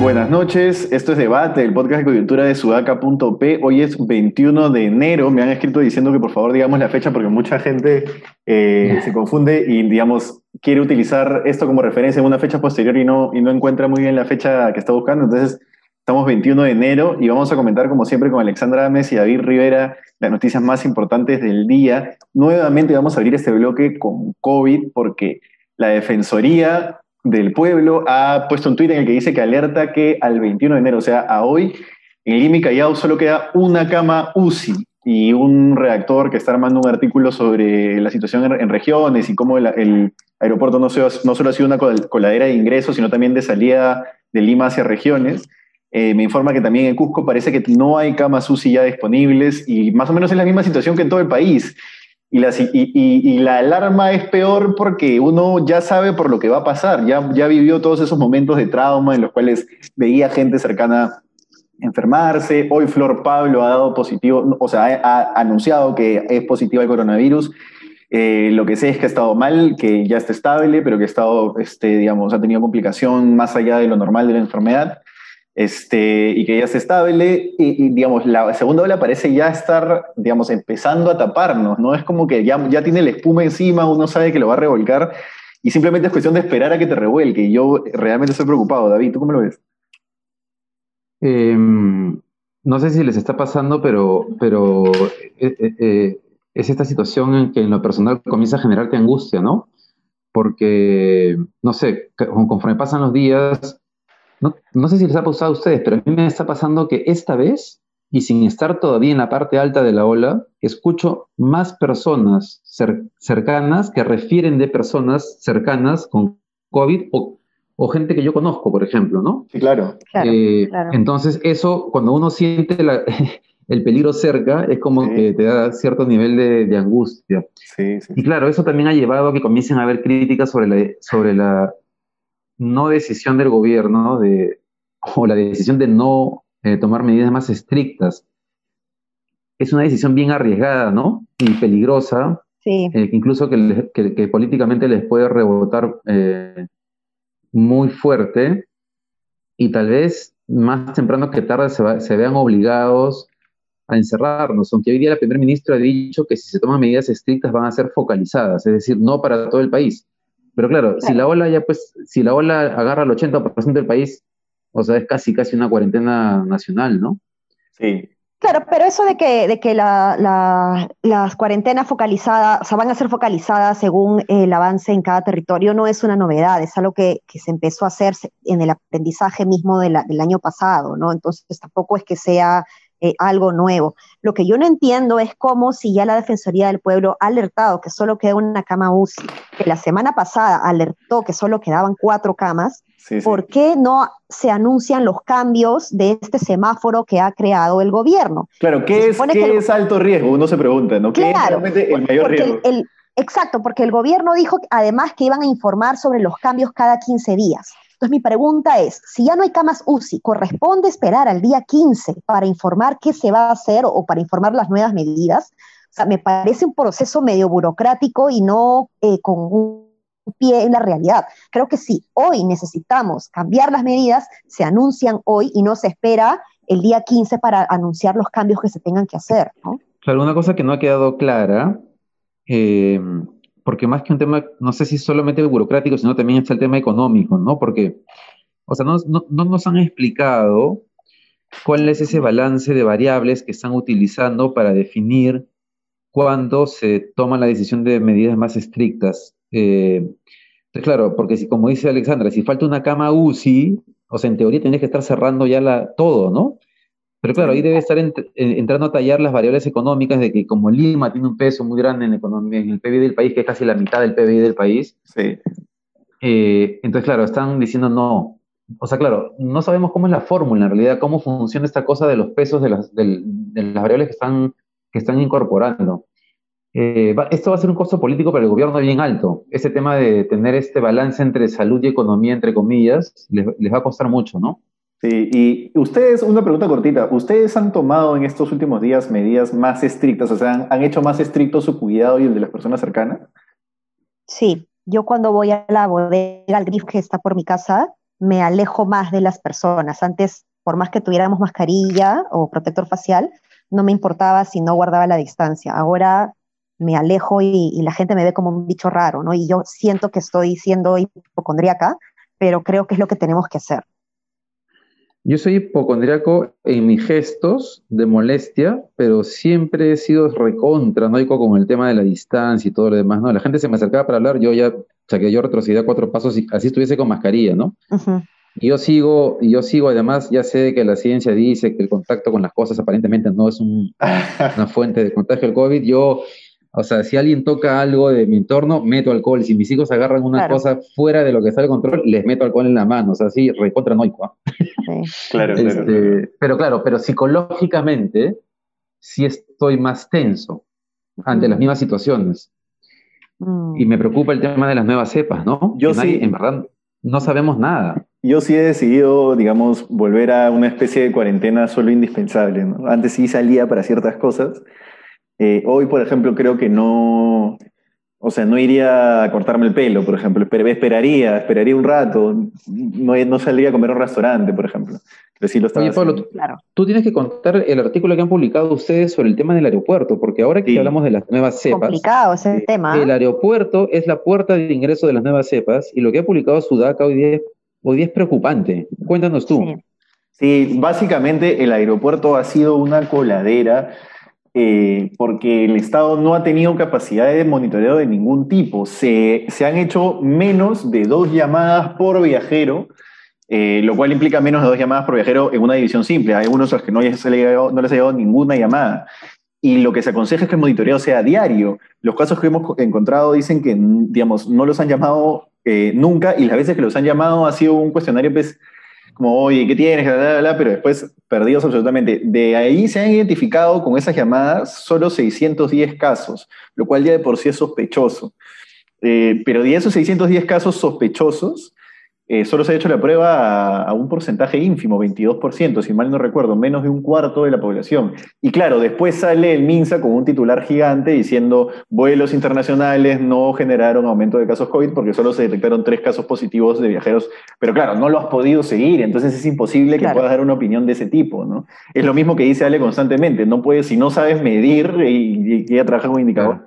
Buenas noches, esto es Debate, el podcast de coyuntura de sudaca.p. Hoy es 21 de enero, me han escrito diciendo que por favor digamos la fecha porque mucha gente eh, se confunde y digamos quiere utilizar esto como referencia en una fecha posterior y no, y no encuentra muy bien la fecha que está buscando. Entonces, estamos 21 de enero y vamos a comentar como siempre con Alexandra Ames y David Rivera las noticias más importantes del día. Nuevamente vamos a abrir este bloque con COVID porque la Defensoría del Pueblo ha puesto un tuit en el que dice que alerta que al 21 de enero, o sea, a hoy, en Lima y Callao solo queda una cama UCI y un reactor que está armando un artículo sobre la situación en, regiones y cómo el, aeropuerto no, no, solo ha sido una coladera de ingresos, sino también de salida de Lima hacia regiones. Eh, me informa que también en Cusco parece que no hay camas UCI ya disponibles y más o menos es la misma situación que en todo el país. Y la, alarma es peor porque uno ya sabe por lo que va a pasar, ya, ya vivió todos esos momentos de trauma en los cuales veía gente cercana enfermarse. Hoy Flor Pablo ha dado positivo, o sea, ha, anunciado que es positiva al coronavirus. Eh, lo que sé es que ha estado mal, que ya está estable, pero que ha estado, este, digamos, ha tenido complicación más allá de lo normal de la enfermedad este, y que ya se estable, y, digamos, la segunda ola parece ya estar, digamos, empezando a taparnos, ¿no? Es como que ya, ya tiene la espuma encima, uno sabe que lo va a revolcar, y simplemente es cuestión de esperar a que te revuelque, y yo realmente estoy preocupado, David, ¿tú cómo lo ves? Em, no sé si les está pasando, pero, pero eh, eh, eh, es esta situación en que en lo personal comienza a generarte angustia, ¿no? Porque, no sé, conforme pasan los días, no, sé si les ha pasado a ustedes, pero a mí me está pasando que esta vez, y sin estar todavía en la parte alta de la ola, escucho más personas cercanas que refieren de personas cercanas con COVID o, gente que yo conozco, por ejemplo, ¿no? Sí, claro. Eh, entonces, eso, cuando uno siente el peligro cerca, es como que te da cierto nivel de, angustia. Sí, y claro, eso también ha llevado a que comiencen a haber críticas sobre la, sobre la no decisión del gobierno de, o la decisión de no eh, tomar medidas más estrictas es una decisión bien arriesgada, ¿no? Y peligrosa, sí. Eh, incluso que, políticamente les puede rebotar eh, muy fuerte y tal vez más temprano que tarde se, se, vean obligados a encerrarnos, aunque hoy día el primer ministro ha dicho que si se toman medidas estrictas van a ser focalizadas, es decir, no para todo el país. Pero claro, si la ola ya pues, si la ola agarra el 80% del país, o sea, es casi casi una cuarentena nacional, ¿no? Sí. Claro, pero eso de que, de que las cuarentenas focalizadas, o sea, van a ser focalizadas según el avance en cada territorio, no es una novedad, es algo que, se empezó a hacer en el aprendizaje mismo del año pasado, ¿no? Entonces tampoco es que sea eh, algo nuevo. Lo que yo no entiendo es cómo si ya la Defensoría del Pueblo ha alertado que solo queda una cama UCI, que la semana pasada alertó que solo quedaban cuatro camas, ¿por qué no se anuncian los cambios de este semáforo que ha creado el gobierno? Claro, ¿qué, es, ¿qué es alto riesgo? Uno se pregunta, ¿no? ¿Qué es realmente el mayor riesgo? exacto, porque el gobierno dijo además que iban a informar sobre los cambios cada 15 días. Entonces mi pregunta es, si ya no hay camas UCI, ¿corresponde esperar al día 15 para informar qué se va a hacer o para informar las nuevas medidas? O sea, me parece un proceso medio burocrático y no eh, con un pie en la realidad. Creo que si hoy necesitamos cambiar las medidas, se anuncian hoy y no se espera el día 15 para anunciar los cambios que se tengan que hacer. ¿no? Claro, una cosa que no ha quedado clara eh, porque más que un tema, no sé si solamente burocrático, sino también está el tema económico, ¿no? Porque, o sea, no, nos han explicado cuál es ese balance de variables que están utilizando para definir cuándo se toma la decisión de medidas más estrictas. Eh, claro, porque si, como dice Alexandra, si falta una cama UCI, o sea, en teoría tienes que estar cerrando ya la, todo, ¿no? Pero claro, ahí debe estar entrando a tallar las variables económicas de que como Lima tiene un peso muy grande en, la economía, en el PIB del país, que es casi la mitad del PIB del país. Sí. Eh, entonces, claro, están diciendo no. O sea, claro, no sabemos cómo es la fórmula en realidad, cómo funciona esta cosa de los pesos de las, variables que están, que están incorporando. Eh, esto va a ser un costo político para el gobierno bien alto. Ese tema de tener este balance entre salud y economía, entre comillas, les, les va a costar mucho, ¿no? Sí, y ustedes, una pregunta cortita, ¿ustedes han tomado en estos últimos días medidas más estrictas? O sea, ¿han, hecho más estricto su cuidado y el de las personas cercanas? Sí, yo cuando voy a la bodega, al grif que está por mi casa, me alejo más de las personas. Antes, por más que tuviéramos mascarilla o protector facial, no me importaba si no guardaba la distancia. Ahora me alejo y, la gente me ve como un bicho raro, ¿no? Y yo siento que estoy siendo hipocondríaca, pero creo que es lo que tenemos que hacer. Yo soy hipocondriaco en mis gestos de molestia, pero siempre he sido recontranoico con el tema de la distancia y todo lo demás, ¿no? La gente se me acercaba para hablar, yo ya, o sea, que yo retrocedía cuatro pasos y así estuviese con mascarilla, ¿no? Y yo sigo, y yo sigo, además, ya sé que la ciencia dice que el contacto con las cosas aparentemente no es una fuente de contagio del COVID. Yo o sea, si alguien toca algo de mi entorno, meto alcohol. Si mis hijos agarran una cosa fuera de lo que está el control, les meto alcohol en la mano. O sea, así, recontra noico. ¿Ah? claro, este, Pero claro, pero psicológicamente sí estoy más tenso ante las mismas situaciones. Mm. Y me preocupa el tema de las nuevas cepas, ¿no? Yo sí. en verdad, no sabemos nada. Yo sí he decidido, digamos, volver a una especie de cuarentena solo indispensable. ¿no? Antes sí salía para ciertas cosas eh, hoy, por ejemplo, creo que no, o sea, no iría a cortarme el pelo, por ejemplo. esperaría, esperaría un rato. No, no saldría a comer a un restaurante, por ejemplo. Pero sí lo Oye, Pablo, tú, claro. tú, tienes que contar el artículo que han publicado ustedes sobre el tema del aeropuerto, porque ahora que hablamos de las nuevas cepas. Complicado ese tema. El aeropuerto es la puerta de ingreso de las nuevas cepas y lo que ha publicado Sudaca hoy día, hoy día es preocupante. Cuéntanos tú. sí, básicamente el aeropuerto ha sido una coladera eh, porque el Estado no ha tenido capacidad de monitoreo de ningún tipo. Se, se han hecho menos de dos llamadas por viajero, eh, lo cual implica menos de dos llamadas por viajero en una división simple. Hay algunos a los que no, les ha llegado, no les ha llegado ninguna llamada. Y lo que se aconseja es que el monitoreo sea diario. Los casos que hemos encontrado dicen que, digamos, no los han llamado eh, nunca y las veces que los han llamado ha sido un cuestionario pues, como, oye, ¿qué tienes? pero después perdidos absolutamente. De ahí se han identificado con esas llamadas solo 610 casos, lo cual ya de por sí es sospechoso. Eh, pero de esos 610 casos sospechosos, eh, solo se ha hecho la prueba a, un porcentaje ínfimo, 22%, si mal no recuerdo, menos de un cuarto de la población. Y claro, después sale el MINSA con un titular gigante diciendo vuelos internacionales no generaron aumento de casos COVID porque solo se detectaron tres casos positivos de viajeros. Pero claro, no lo has podido seguir, entonces es imposible que puedas dar una opinión de ese tipo. ¿no? Es lo mismo que dice Ale constantemente, no puedes, si no sabes medir y, y, trabajar con indicador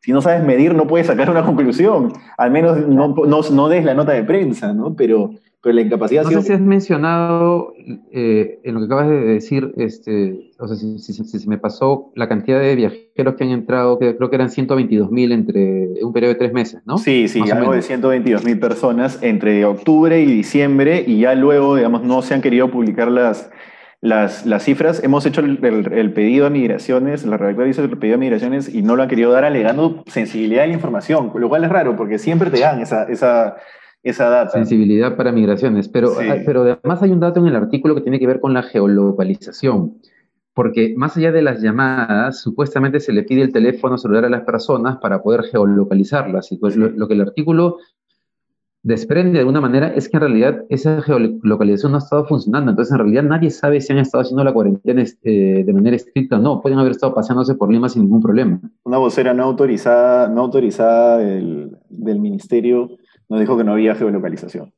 si no sabes medir, no puedes sacar una conclusión. Al menos no, no, des la nota de prensa, ¿no? Pero, pero la incapacidad... No sé si has mencionado eh, en lo que acabas de decir, este, o sea, si, si, me pasó la cantidad de viajeros que han entrado, que creo que eran 122 mil entre un periodo de tres meses, ¿no? Sí, sí, algo de 122 mil personas entre octubre y diciembre y ya luego, digamos, no se han querido publicar las las, las cifras. Hemos hecho el, pedido a migraciones, la redactora hizo el pedido a migraciones y no lo han querido dar alegando sensibilidad de la información, lo cual es raro porque siempre te dan esa, esa, esa data. Sensibilidad para migraciones, pero, ah, pero además hay un dato en el artículo que tiene que ver con la geolocalización. Porque más allá de las llamadas, supuestamente se le pide el teléfono celular a las personas para poder geolocalizarlas. Y pues lo que el artículo desprende de alguna manera es que en realidad esa geolocalización no ha estado funcionando. Entonces, en realidad nadie sabe si han estado haciendo la cuarentena eh, de manera estricta o no. Pueden haber estado paseándose por Lima sin ningún problema. Una vocera no autorizada, no autorizada del, del ministerio nos dijo que no había geolocalización.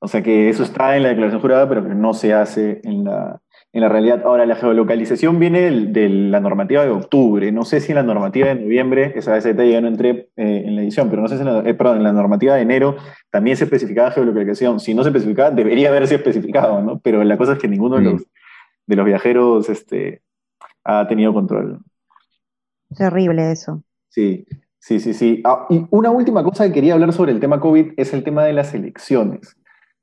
O sea que eso está en la declaración jurada, pero que no se hace en la, en la realidad. Ahora, la geolocalización viene de, la normativa de octubre. No sé si en la normativa de noviembre, esa ese ya no entré eh, en la edición, pero no sé si en la, eh, perdón, en la normativa de enero también se especificaba geolocalización. Si no se especificaba, debería haberse especificado, ¿no? Pero la cosa es que ninguno de, los, de los viajeros este, ha tenido control. Terrible eso. Sí, sí, sí, sí. Ah, y una última cosa que quería hablar sobre el tema COVID es el tema de las elecciones.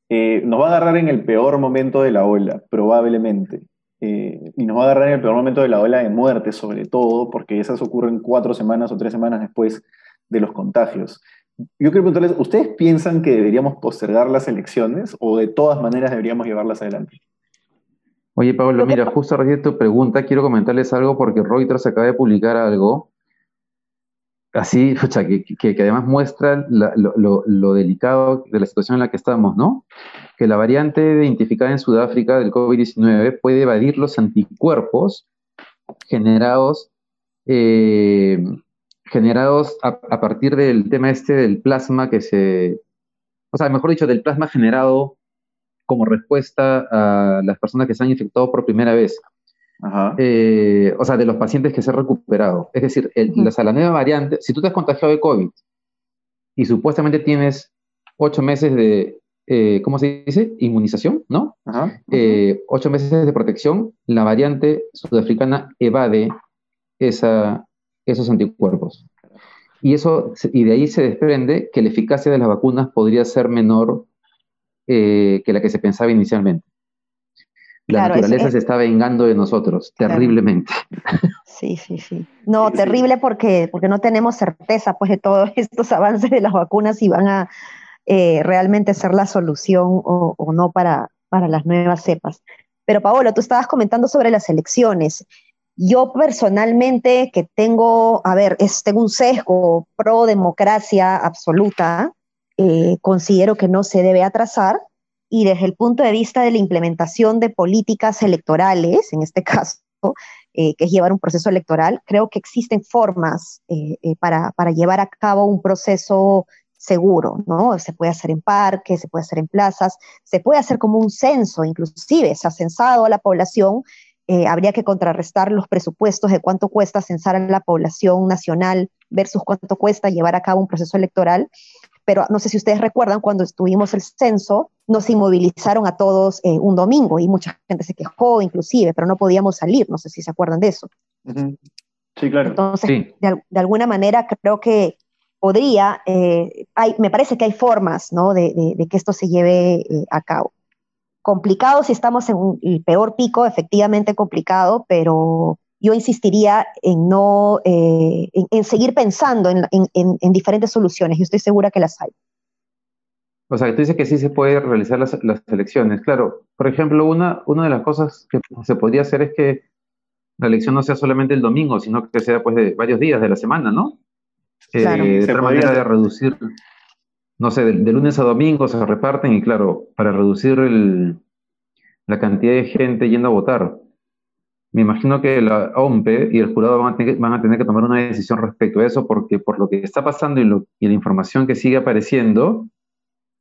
Eh, nos va a agarrar en el peor momento de la ola, probablemente. Eh, y nos va a agarrar en el peor momento de la ola de muerte, sobre todo, porque esas ocurren cuatro semanas o tres semanas después de los contagios. Yo quiero preguntarles, ¿ustedes piensan que deberíamos postergar las elecciones o de todas maneras deberíamos llevarlas adelante? Oye, Pablo, mira, justo a tu pregunta, quiero comentarles algo porque Reuters acaba de publicar algo así, que, que, además muestra lo, delicado de la situación en la que estamos, ¿no? Que la variante identificada en Sudáfrica del COVID-19 puede evadir los anticuerpos generados, eh, generados a, a, partir del tema este del plasma que se, o sea, mejor dicho, del plasma generado como respuesta a las personas que se han infectado por primera vez. Eh, o sea, de los pacientes que se han recuperado. Es decir, la, nueva variante, si tú te has contagiado de COVID y supuestamente tienes ocho meses de, eh, ¿cómo se dice? Inmunización, ¿no? Eh, ocho meses de protección, la variante sudafricana evade esa, esos anticuerpos. Y, eso, y de ahí se desprende que la eficacia de las vacunas podría ser menor que la que se pensaba inicialmente. La naturaleza se está vengando de nosotros, terriblemente. Sí, sí, sí. No, terrible porque, porque no tenemos certeza pues, de todos estos avances de las vacunas y van a eh, realmente ser la solución o, no para, para las nuevas cepas. Pero Paolo, tú estabas comentando sobre las elecciones. Yo personalmente que tengo, a ver, es, tengo un sesgo pro democracia absoluta, eh, considero que no se debe atrasar, y desde el punto de vista de la implementación de políticas electorales, en este caso, eh, que es llevar un proceso electoral, creo que existen formas eh, eh, para, llevar a cabo un proceso seguro, ¿no? Se puede hacer en parques, se puede hacer en plazas, se puede hacer como un censo, inclusive se ha censado a la población, habría que contrarrestar los presupuestos de cuánto cuesta censar a la población nacional versus cuánto cuesta llevar a cabo un proceso electoral pero no sé si ustedes recuerdan cuando estuvimos el censo, nos inmovilizaron a todos eh, un domingo y mucha gente se quejó inclusive, pero no podíamos salir, no sé si se acuerdan de eso. Sí, claro. Entonces, De, alguna manera creo que podría, eh, hay, me parece que hay formas ¿no? de, que esto se lleve eh, a cabo. Complicado si estamos en un, el peor pico, efectivamente complicado, pero yo insistiría en no, eh, en, seguir pensando en, diferentes soluciones. Yo estoy segura que las hay. O sea, tú dices que sí se puede realizar las, elecciones. Claro, por ejemplo, una, una de las cosas que se podría hacer es que la elección no sea solamente el domingo, sino que sea pues de varios días de la semana, ¿no? Eh, claro. de otra manera de reducir, no sé, de, lunes a domingo se reparten y claro, para reducir la cantidad de gente yendo a votar me imagino que la OMPE y el jurado van a, tener, que tomar una decisión respecto a eso, porque por lo que está pasando y, la información que sigue apareciendo,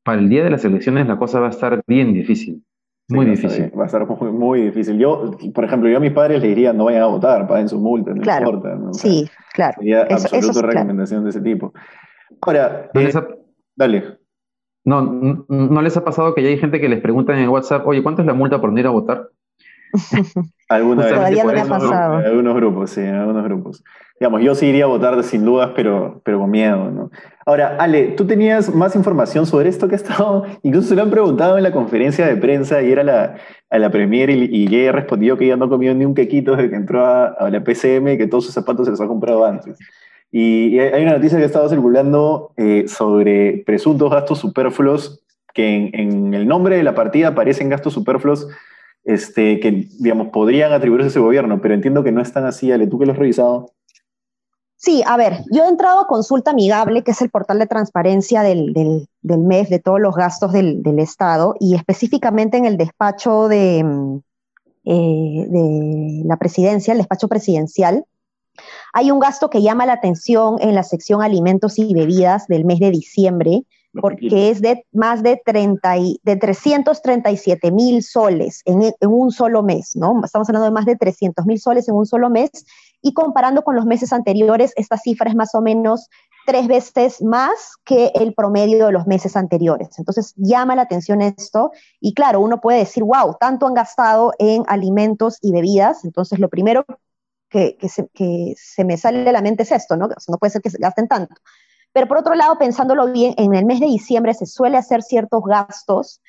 para el día de las elecciones la cosa va a estar bien difícil. Muy difícil. Va a estar muy, difícil. Yo, por ejemplo, yo a mis padres les diría no vayan a votar, paguen su multa, no importa. sí, claro. Sería absoluta recomendación de ese tipo. Ahora, eh, dale. No, no, les ha pasado que ya hay gente que les pregunta en WhatsApp, oye, ¿cuánto es la multa por no ir a votar? Alguna vez. Todavía no me ha pasado. En algunos grupos, sí, en algunos grupos. Digamos, yo sí iría a votar sin dudas, pero, pero con miedo, ¿no? Ahora, Ale, tú tenías más información sobre esto que ha estado, incluso se lo han preguntado en la conferencia de prensa y era la, a la Premier y, y ella respondió que ella no comió ni un quequito desde que entró a, la PCM y que todos sus zapatos se los ha comprado antes. Y, hay una noticia que ha estado circulando eh, sobre presuntos gastos superfluos que en, en el nombre de la partida aparecen gastos superfluos este, que, digamos, podrían atribuirse a ese gobierno, pero entiendo que no están así, Ale, ¿tú que lo has revisado? Sí, a ver, yo he entrado a Consulta Amigable, que es el portal de transparencia del, del, MEF, de todos los gastos del, Estado, y específicamente en el despacho de, mm, eh, de la presidencia, el despacho presidencial, hay un gasto que llama la atención en la sección alimentos y bebidas del mes de diciembre, porque es de más de, 30 de 337 mil soles en, un solo mes, ¿no? Estamos hablando de más de 300 mil soles en un solo mes y comparando con los meses anteriores, esta cifra es más o menos tres veces más que el promedio de los meses anteriores. Entonces llama la atención esto y claro, uno puede decir, wow, tanto han gastado en alimentos y bebidas, entonces lo primero que, se, que se me sale de la mente es esto, ¿no? no puede ser que se gasten tanto. Pero por otro lado, pensándolo bien, en el mes de diciembre se suele hacer ciertos gastos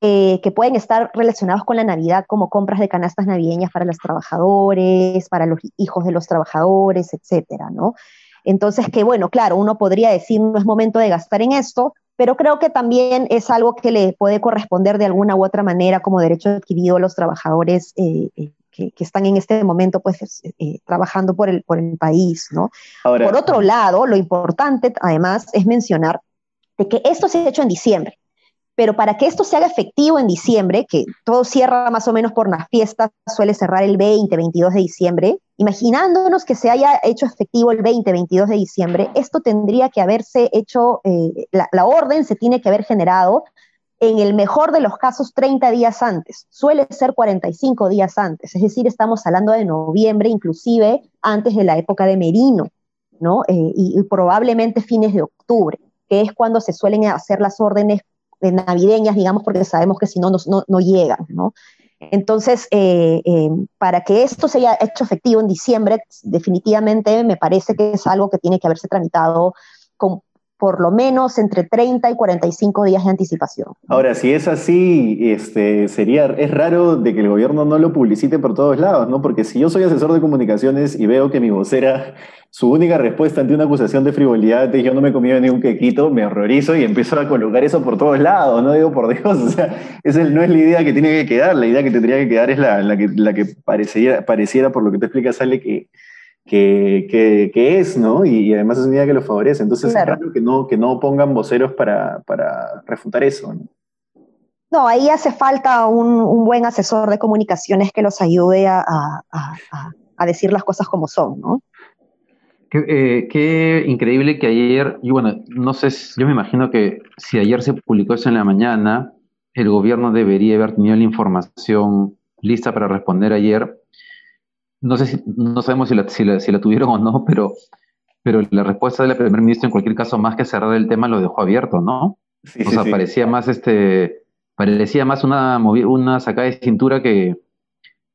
eh, que pueden estar relacionados con la Navidad, como compras de canastas navideñas para los trabajadores, para los hijos de los trabajadores, etcétera, ¿no? Entonces, que bueno, claro, uno podría decir no es momento de gastar en esto, pero creo que también es algo que le puede corresponder de alguna u otra manera como derecho adquirido a los trabajadores eh, eh, están en este momento pues eh, trabajando por el, por el país, ¿no? por otro lado, lo importante además es mencionar de que esto se ha hecho en diciembre. Pero para que esto se haga efectivo en diciembre, que todo cierra más o menos por las fiestas, suele cerrar el 20, 22 de diciembre, imaginándonos que se haya hecho efectivo el 20, 22 de diciembre, esto tendría que haberse hecho, eh, la, orden se tiene que haber generado en el mejor de los casos 30 días antes, suele ser 45 días antes, es decir, estamos hablando de noviembre, inclusive antes de la época de Merino, ¿no? Eh, y, probablemente fines de octubre, que es cuando se suelen hacer las órdenes navideñas, digamos, porque sabemos que si no, no, no llegan, ¿no? Entonces, eh, eh, para que esto se haya hecho efectivo en diciembre, definitivamente me parece que es algo que tiene que haberse tramitado con por lo menos entre 30 y 45 días de anticipación. Ahora, si es así, este, sería, es raro de que el gobierno no lo publicite por todos lados, ¿no? Porque si yo soy asesor de comunicaciones y veo que mi vocera su única respuesta ante una acusación de frivolidad es yo no me he comido ni un quequito, me horrorizo y empiezo a colocar eso por todos lados, no digo por Dios, o sea, esa no es la idea que tiene que quedar, la idea que tendría que quedar es la, que, la que pareciera, pareciera, por lo que te explica, sale que, que, que, es, ¿no? Y, además es una idea que lo favorece, entonces es raro que no, que no pongan voceros para, para refutar eso, ¿no? No, ahí hace falta un, un, buen asesor de comunicaciones que los ayude a, a, a, a decir las cosas como son, ¿no? Eh, qué, increíble que ayer, y bueno, no sé, yo me imagino que si ayer se publicó eso en la mañana, el gobierno debería haber tenido la información lista para responder ayer. No sé si, no sabemos si la, si la, tuvieron o no, pero, pero la respuesta del primer ministro en cualquier caso, más que cerrar el tema, lo dejó abierto, ¿no? o sea, parecía más este, parecía más una, una sacada de cintura que,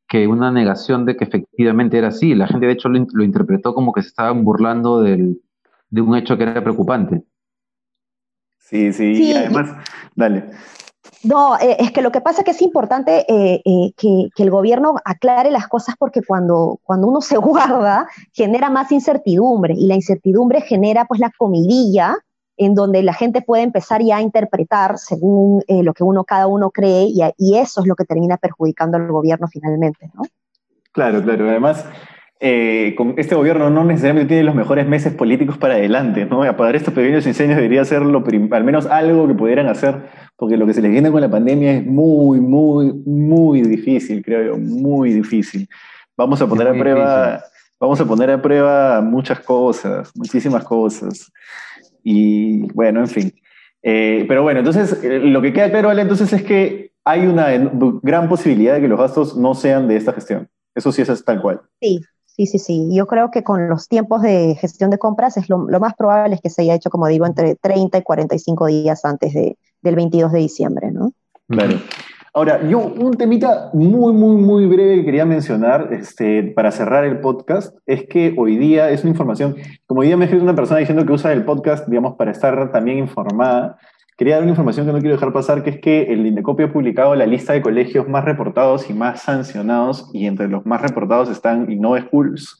que una negación de que efectivamente era así. La gente de hecho lo, interpretó como que se estaban burlando de un hecho que era preocupante. Sí, sí, y además, dale. No, eh, es que lo que pasa es que es importante eh, eh, que, el gobierno aclare las cosas porque cuando, cuando uno se guarda genera más incertidumbre y la incertidumbre genera pues la comidilla en donde la gente puede empezar ya a interpretar según lo que uno, cada uno cree, y, y, eso es lo que termina perjudicando al gobierno finalmente, ¿no? Claro, claro. Además, eh, con este gobierno no necesariamente tiene los mejores meses políticos para adelante, ¿no? Apagar estos pequeños incendios debería ser lo al menos algo que pudieran hacer, porque lo que se les viene con la pandemia es muy, muy, muy difícil, creo yo, muy difícil. Vamos a poner a prueba, vamos a poner a prueba muchas cosas, muchísimas cosas. Y bueno, en fin. Eh, pero bueno, entonces eh, lo que queda claro, Ale, entonces es que hay una gran posibilidad de que los gastos no sean de esta gestión. Eso sí es tal cual. Sí, sí, sí, sí. Yo creo que con los tiempos de gestión de compras es lo, más probable es que se haya hecho, como digo, entre 30 y 45 días antes de, del 22 de diciembre, ¿no? Claro. Ahora, yo un temita muy, muy, muy breve que quería mencionar este, para cerrar el podcast es que hoy día es una información, como hoy día me escrito una persona diciendo que usa el podcast, digamos, para estar también informada, quería dar una información que no quiero dejar pasar, que es que el Indecopio ha publicado la lista de colegios más reportados y más sancionados, y entre los más reportados están Innova Schools,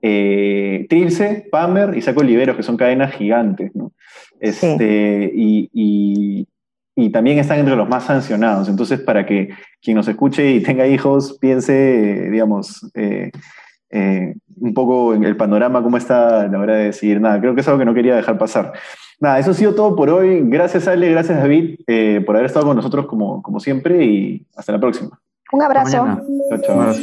eh, Trilce, Pamer y Saco Oliveros, que son cadenas gigantes, ¿no? Este, y y también están entre los más sancionados. Entonces, para que quien nos escuche y tenga hijos piense, digamos, eh, eh, un poco en el panorama, cómo está a la hora de decidir. Nada, creo que es algo que no quería dejar pasar. Nada, eso ha sido todo por hoy. Gracias, Ale, gracias, David, eh, por haber estado con nosotros como, como siempre y hasta la próxima. Un abrazo. Chao, chao.